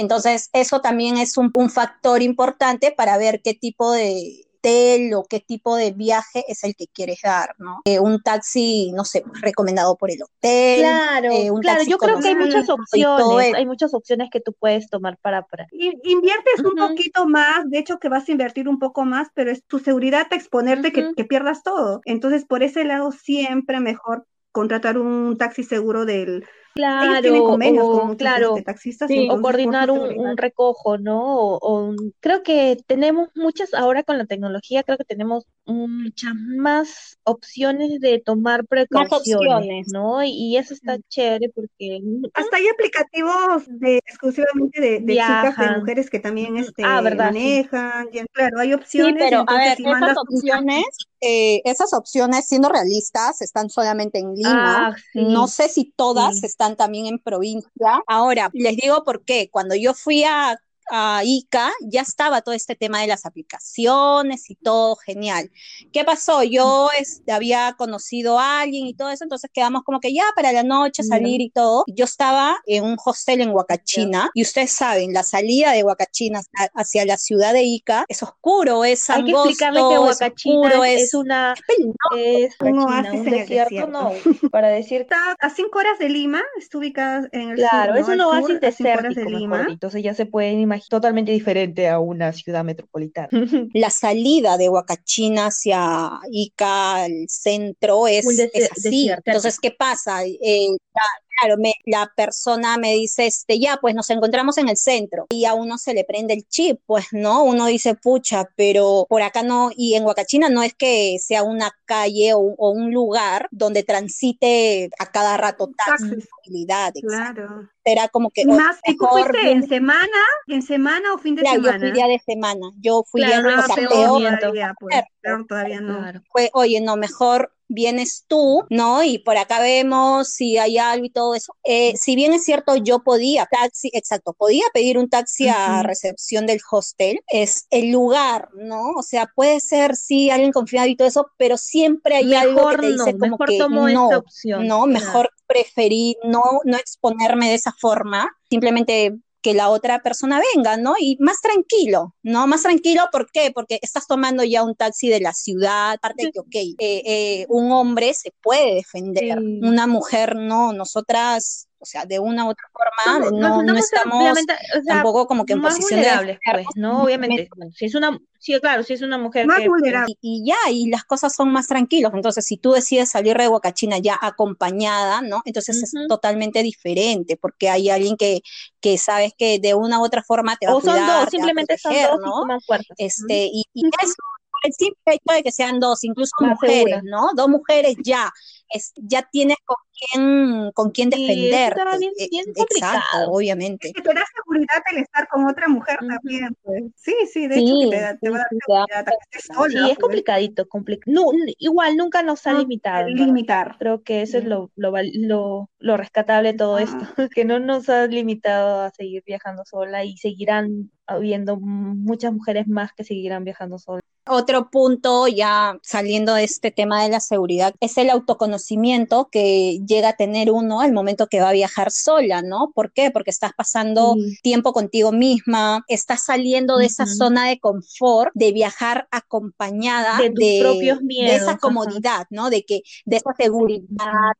Entonces, eso también es un factor importante para ver qué tipo de, hotel o qué tipo de viaje es el que quieres dar, ¿no? Eh, un taxi, no sé, recomendado por el hotel. Claro, eh, claro, yo creo que hay muchas opciones, hay muchas opciones que tú puedes tomar para... para... Inviertes un poquito más, de hecho que vas a invertir un poco más, pero es tu seguridad te exponerte que, que pierdas todo. Entonces, por ese lado, siempre mejor contratar un taxi seguro del, Claro, o, claro, taxistas, o coordinar un, recojo, ¿no? O, creo que tenemos muchas, ahora con la tecnología, creo que tenemos muchas más opciones de tomar precauciones, ¿no? Y, eso está mm. chévere porque... Hasta hay aplicativos de, exclusivamente de, chicas, de mujeres que también este, ah, manejan, claro, hay opciones. Sí, pero a ver, esas opciones, eh, esas opciones, siendo realistas, están solamente en Lima. Ah, no sé si todas están están también en provincia. Ahora, les digo por qué. Cuando yo fui a a Ica, ya estaba todo este tema de las aplicaciones y todo genial. ¿Qué pasó? Yo este, había conocido a alguien y todo eso, entonces quedamos como que ya para la noche salir y todo. Yo estaba en un hostel en Huacachina y ustedes saben, la salida de Huacachina hacia la ciudad de Ica es oscuro, es Hay que explicarle que Huacachina es, una es un oasis un desierto, no, para decir está a cinco horas de Lima, está ubicada en el Claro, sur, es ¿no? un Al oasis desértico, de mejor Lima. dicho. entonces ya se pueden imaginar totalmente diferente a una ciudad metropolitana. la salida de Huacachina hacia Ica, el centro, es, así. Entonces, ¿qué pasa? Eh, la- claro, me- la persona me dice, este, ya, pues nos encontramos en el centro y a uno se le prende el chip, pues, ¿no? Uno dice, pucha, pero por acá no, y en Huacachina no es que sea una calle o, o un lugar donde transite a cada rato Taxis. movilidad, Claro. Era como que Y más, ¿y tú mejor fuiste en semana, en semana o fin de Ya, yo semana? fui día de semana, yo fui Claro, día de Ah, o sea, peor peor, miento. todavía, pues, peor todavía no. Claro. fue, oye, no, mejor vienes tú, ¿no? Y por acá vemos si hay algo y todo eso. Eh, si bien es cierto, yo podía, taxi, exacto, podía pedir un taxi a recepción del hostel, es el lugar, ¿no? O sea, puede ser, sí, alguien confiado y todo eso, pero siempre hay algo que Mejor te dice no, como mejor que tomo no, esta opción. no, Claro. Preferí no, no exponerme de esa forma, simplemente que la otra persona venga, ¿no? Y más tranquilo, ¿no? Más tranquilo, ¿por qué? Porque estás tomando ya un taxi de la ciudad, aparte de que, ok, eh, eh, un hombre se puede defender, Sí. una mujer no, nosotras, o sea, de una u otra forma, no, no estamos obviamente, o sea, tampoco como que en posición de pues, ¿no? Obviamente, bueno, si es una, sí, claro, si es una mujer Más que, vulnerable. y, y ya, y las cosas son más tranquilos. Entonces, si tú decides salir de Huacachina ya acompañada, ¿no? Entonces es totalmente diferente, porque hay alguien que, que sabes que de una u otra forma te va a o son cuidar, dos, va a simplemente son proteger, dos y ¿no? Este, y, y eso, el simple hecho de que sean dos, incluso Más mujeres, segura. ¿no? Dos mujeres ya, es, ya tienes con quién, con quién estaba bien- Eh, bien Exacto, complicado. obviamente. Que te da seguridad el estar con otra mujer también, pues. Sí, sí, de hecho que te, da, te va a dar seguridad que estés Sí, sola, Sí, es pues. complicadito, compli- no, igual nunca nos ha No, limitado, verdad. limitar. Creo que eso es lo, lo, lo rescatable de todo esto, Ah. que no nos ha limitado a seguir viajando sola y seguirán habiendo muchas mujeres más que seguirán viajando solas. Otro punto, ya saliendo de este tema de la seguridad, es el autoconocimiento que llega a tener uno al momento que va a viajar sola, ¿no? ¿Por qué? Porque estás pasando Sí. tiempo contigo misma, estás saliendo de esa Ujú. zona de confort, de viajar acompañada De tus propios de miedos, esa ajá. comodidad, ¿no? De que, de esa seguridad,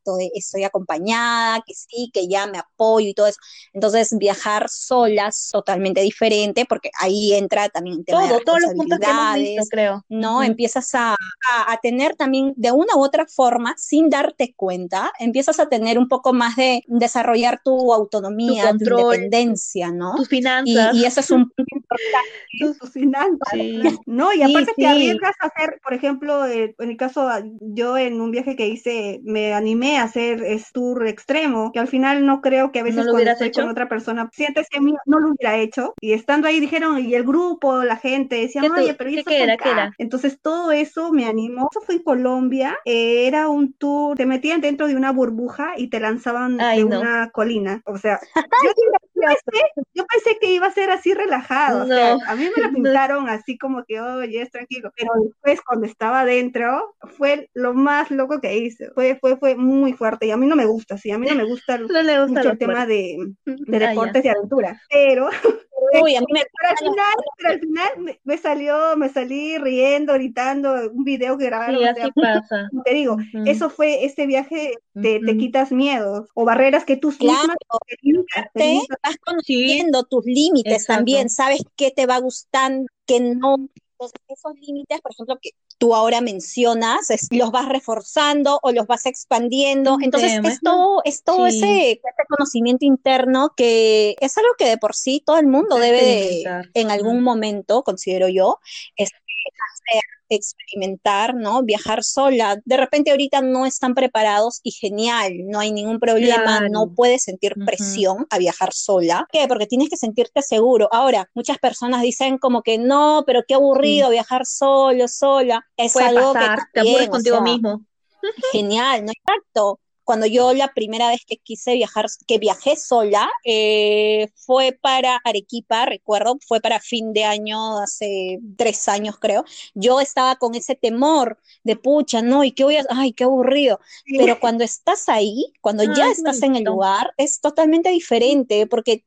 o de estoy acompañada, que sí, que ya me apoyo y todo eso. Entonces, viajar solas totalmente diferente, porque ahí entra también el tema de Todo, todos los puntos que hemos visto, responsabilidades, creo. ¿no? Ujú. Empiezas a, a- a tener también, de una u otra forma, sin darte cuenta, empiezas a tener un poco más de desarrollar tu autonomía, tu, control, independencia, ¿no? Tus Y, finanzas. y eso es un punto importante. tus- finanzas. sí. No, y Sí, aparte sí. te arriesgas a hacer, por ejemplo, eh, en el caso, ah, yo en un viaje que hice, me animé a hacer es tour extremo, que al final no creo que a veces ¿No lo cuando hubieras estoy hecho? con otra persona, sientes que mío, no lo hubiera hecho. Y estando ahí dijeron, y el grupo, la gente, decían, ¿Qué tú- oye, pero ¿y qué- eso qué era? ¿Qué acá?". era? Entonces todo eso me animó. Eso fue en Colombia, eh, era un tour, te metían dentro de una burbuja y te lanzaban Ay, de no. una colina. O sea, yo pensé, yo pensé que iba a ser así relajado. O sea, No. a mí me lo No. pintaron así como que, oye, es tranquilo. Pero después, cuando estaba adentro, fue lo más loco que hice. Fue, fue, fue muy fuerte. Y a mí no me gusta, sí. A mí no me gusta No gusta mucho el tema de, de Ah, deportes y aventura. Pero, Uy, a mí me pero al final, pero al final me, me salió, me salí riendo, gritando, un video que grabaron. Sí, o así sea, pasa. te digo, Ujú. eso fue este viaje, te, te quitas miedos o barreras que tú Claro, mismas te limitas, te te limitas. vas conociendo tus límites exacto. también, sabes qué te va gustando, qué no. Entonces, esos límites, por ejemplo, que tú ahora mencionas, es- los vas reforzando o los vas expandiendo. Entonces, es todo, es todo Sí. ese, ese conocimiento interno que es algo que de por sí todo el mundo debe de, en algún momento, considero yo, es hacer, experimentar, ¿no? Viajar sola. De repente ahorita no están preparados y genial, no hay ningún problema, no puedes sentir presión a viajar sola. ¿Qué? Porque tienes que sentirte seguro. Ahora, muchas personas dicen como que no, pero qué aburrido viajar solo, sola. Es Puede algo pasar, que te aburres o contigo sea, mismo. genial, ¿no? Exacto. Cuando yo la primera vez que quise viajar, que viajé sola, eh, fue para Arequipa, recuerdo, fue para fin de año, hace tres años creo. Yo estaba con ese temor de pucha, no, y qué voy a, ay, qué aburrido. Pero cuando estás ahí, cuando ya estás en el lugar, es totalmente diferente, porque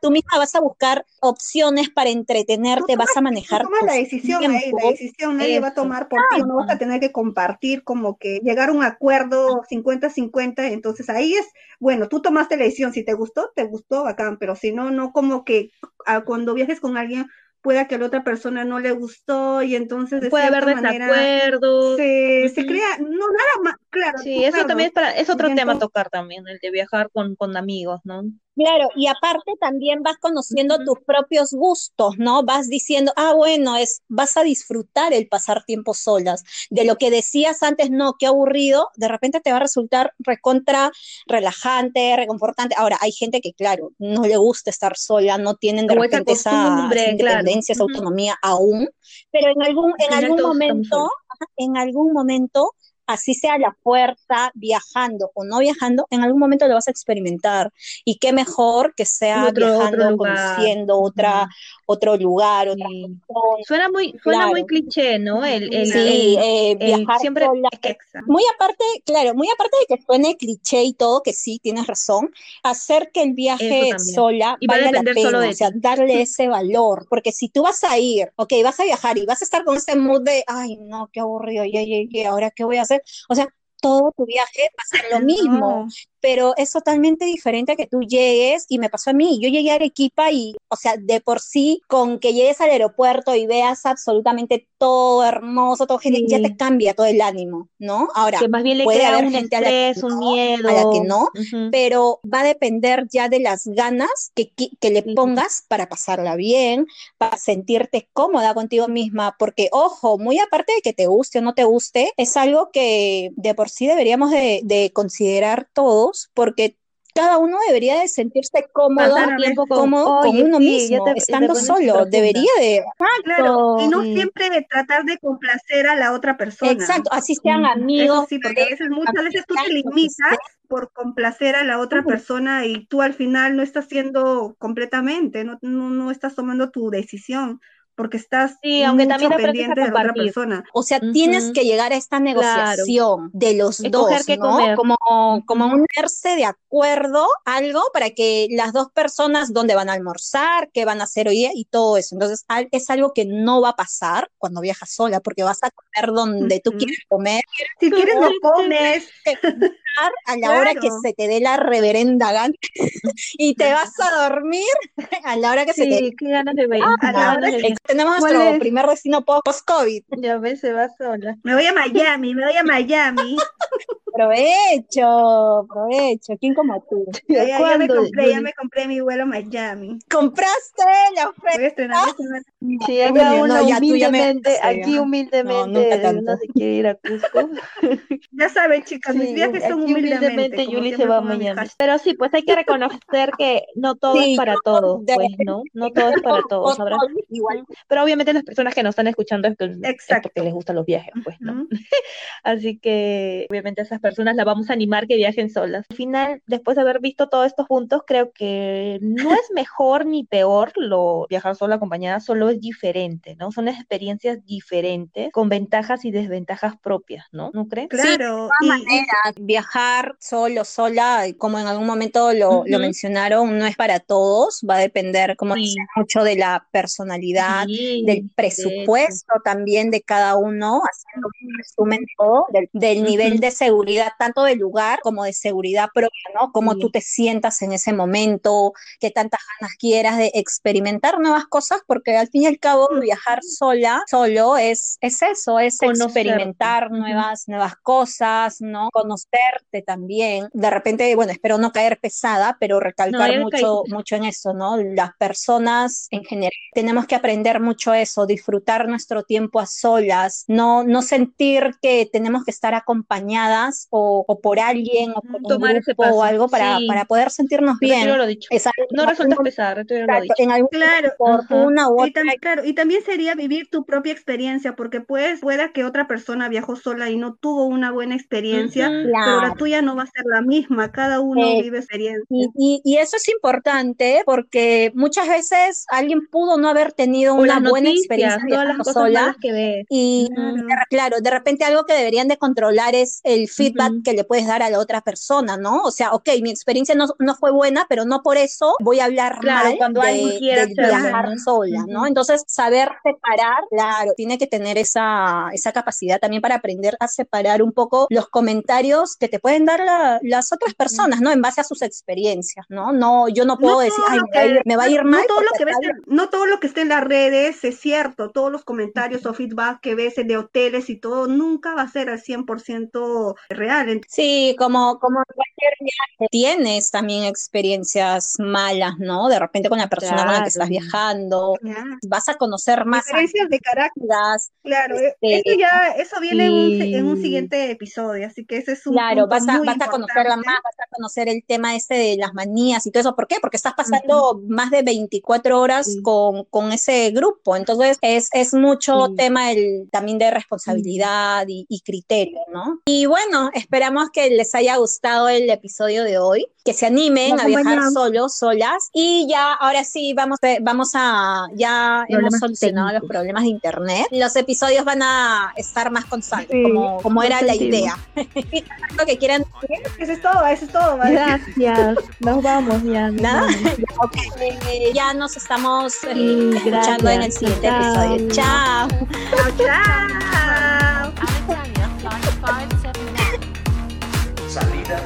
tú misma vas a buscar opciones para entretenerte, vas a manejar. Tú la decisión ahí, la decisión nadie va a tomar por ti, no vas a tener que compartir, como que llegar a un acuerdo 50-50, entonces ahí es, bueno, tú tomaste la decisión, si te gustó, te gustó, bacán, pero si no, no como que ah, cuando viajes con alguien pueda que a la otra persona no le gustó y entonces de puede haber desacuerdos se, se, crea no nada más claro sí eso también es para es otro tema a tocar también el de viajar con, con amigos no Claro, y aparte también vas conociendo tus propios gustos, ¿no? Vas diciendo, ah, bueno, es, vas a disfrutar el pasar tiempo solas. De lo que decías antes, no, qué aburrido, de repente te va a resultar recontra relajante, reconfortante. Ahora, hay gente que, claro, no le gusta estar sola, no tienen de repente esa, independencia, esa autonomía aún, pero en algún, en algún momento, en algún momento así sea la fuerza, viajando o no viajando, en algún momento lo vas a experimentar. Y qué mejor que sea viajando, conociendo otra, otro lugar. Otra suena muy, suena muy cliché, ¿no? El, el sí, eh, viajar siempre Muy aparte, claro, muy aparte de que suene cliché y todo, que sí, tienes razón, hacer que el viaje sola y vaya la pena, o sea, darle ese valor, porque si tú vas a ir, ok, vas a viajar y vas a estar con ese mood de, ay, no, qué aburrido, ya, ya, ahora qué voy a hacer, o sea, todo tu viaje va a ser lo mismo pero es totalmente diferente a que tú llegues y me pasó a mí, yo llegué a Arequipa y, o sea, de por sí, con que llegues al aeropuerto y veas absolutamente todo hermoso, todo genial, ya te cambia todo el ánimo, ¿no? Ahora, que más bien le puede haber un gente estrés, un miedo. A la que no, pero va a depender ya de las ganas que, que le pongas para pasarla bien, para sentirte cómoda contigo misma, porque, ojo, muy aparte de que te guste o no te guste, es algo que de por sí deberíamos de, de considerar todo porque cada uno debería de sentirse cómodo, tiempo con, uno mismo, estando solo, debería de... Ah, claro, y no siempre de tratar de complacer a la otra persona. Exacto, así sean amigos. sí, porque veces, muchas veces tú te limitas por complacer a la otra persona y tú al final no estás siendo completamente, no, no, no estás tomando tu decisión porque estás sí, aunque también pendiente de otra persona. O sea, tienes que llegar a esta negociación de los dos, ¿no? Como, como unirse de acuerdo, algo para que las dos personas, dónde van a almorzar, qué van a hacer hoy y todo eso. Entonces, es algo que no va a pasar cuando viajas sola, porque vas a comer donde tú quieres comer. Si quieres, no comes. A la hora que se te dé la reverenda gana y te vas a dormir a la hora que se te qué ganas de ver. Ah, tenemos nuestro primer vecino post-COVID. Ya ves, se va sola. Me voy a Miami, me voy a Miami. provecho, provecho. ¿Quién como tú? Ya, ya, me compré, ya me compré mi vuelo a Miami. ¿Compraste la oferta? Sí, acá uno humildemente, aquí humildemente no, no, se quiere ir a Cusco. ya saben, chicas, mis viajes son humildemente. Yuli se va a Miami. Pero sí, pues hay que reconocer que no todo es para todos, pues, ¿no? No todo es para todos, Igual. Pero obviamente las personas que nos están escuchando es, que, porque les gustan los viajes, pues, ¿no? Así que obviamente a esas personas las vamos a animar que viajen solas. Al final, después de haber visto todos estos puntos, creo que no es mejor ni peor lo viajar sola acompañada, solo es diferente, ¿no? Son experiencias diferentes, con ventajas y desventajas propias, ¿no? ¿No crees? Claro. de todas viajar solo, sola, como en algún momento lo, mencionaron, no es para todos, va a depender, como mucho de la personalidad, del presupuesto también de cada uno, haciendo un resumen todo, del, nivel de seguridad, tanto del lugar como de seguridad propia, ¿no? Cómo tú te sientas en ese momento, qué tantas ganas quieras de experimentar nuevas cosas, porque al fin y al cabo viajar sola, solo es, es eso, es experimentar nuevas, nuevas cosas, ¿no? También. De repente, bueno, espero no caer pesada, pero recalcar mucho, mucho en eso, ¿no? Las personas en general tenemos que aprender mucho eso, disfrutar nuestro tiempo a solas, no, no sentir que tenemos que estar acompañadas o, por alguien o por un grupo o algo para, para poder sentirnos bien. Lo dicho. no resulta dicho. En algún claro, una u otra. Y, claro, y también sería vivir tu propia experiencia, porque pues pueda que otra persona viajó sola y no tuvo una buena experiencia, pero la tuya no va a ser la misma, cada uno Eh, vive experiencias. Y, y- y eso es importante porque muchas veces alguien pudo no haber tenido O una buena noticias, experiencia todas las cosas sola. que ves. Y Claro. de claro, de repente algo que deberían de controlar es el feedback Ujú. que le puedes dar a la otra persona, ¿no? O sea, ok, mi experiencia no, no fue buena, pero no por eso voy a hablar Claro, mal cuando de, alguien quiera de viajar sola, ¿no? Ujú. Entonces, saber separar, claro, tiene que tener esa, esa capacidad también para aprender a separar un poco los comentarios que te pueden dar la- las otras personas, ¿no? En base a sus experiencias, ¿no? No, yo no puedo No decir, ay, me va a ir, ir no mal. todo lo que ves, no todo lo que está en las redes es cierto, todos los comentarios o feedback que ves de hoteles y todo nunca va a ser al 100% real. Sí, como, como en cualquier viaje, tienes también experiencias malas, ¿no? De repente con la persona con la que estás viajando, vas a conocer más Diferencias de carácter, claro, eh, Este, eso ya, eso viene en un, en siguiente episodio, así que ese es un claro, vas a, vas a conocerla más, vas a conocer el tema este de las manías y todo eso. ¿Por qué? Porque estás pasando más de 24 horas con, con ese grupo, entonces es, es mucho tema el, también de responsabilidad y, y criterio, ¿no? Y bueno, esperamos que les haya gustado el episodio de hoy, que se animen a viajar solos, solas. Y ya, ahora sí, vamos, vamos a, ya problemas hemos solucionado técnicos. los problemas de internet. Los episodios van a estar más constantes, sí, como, como era la idea. Lo que quieran. Eso es todo, eso es todo. ¿vale? Gracias. Nos vamos ya. Nada. Vamos. Okay. Ya nos estamos sí, escuchando en el siguiente Chao. episodio. Chao. Chao. Chao. Salida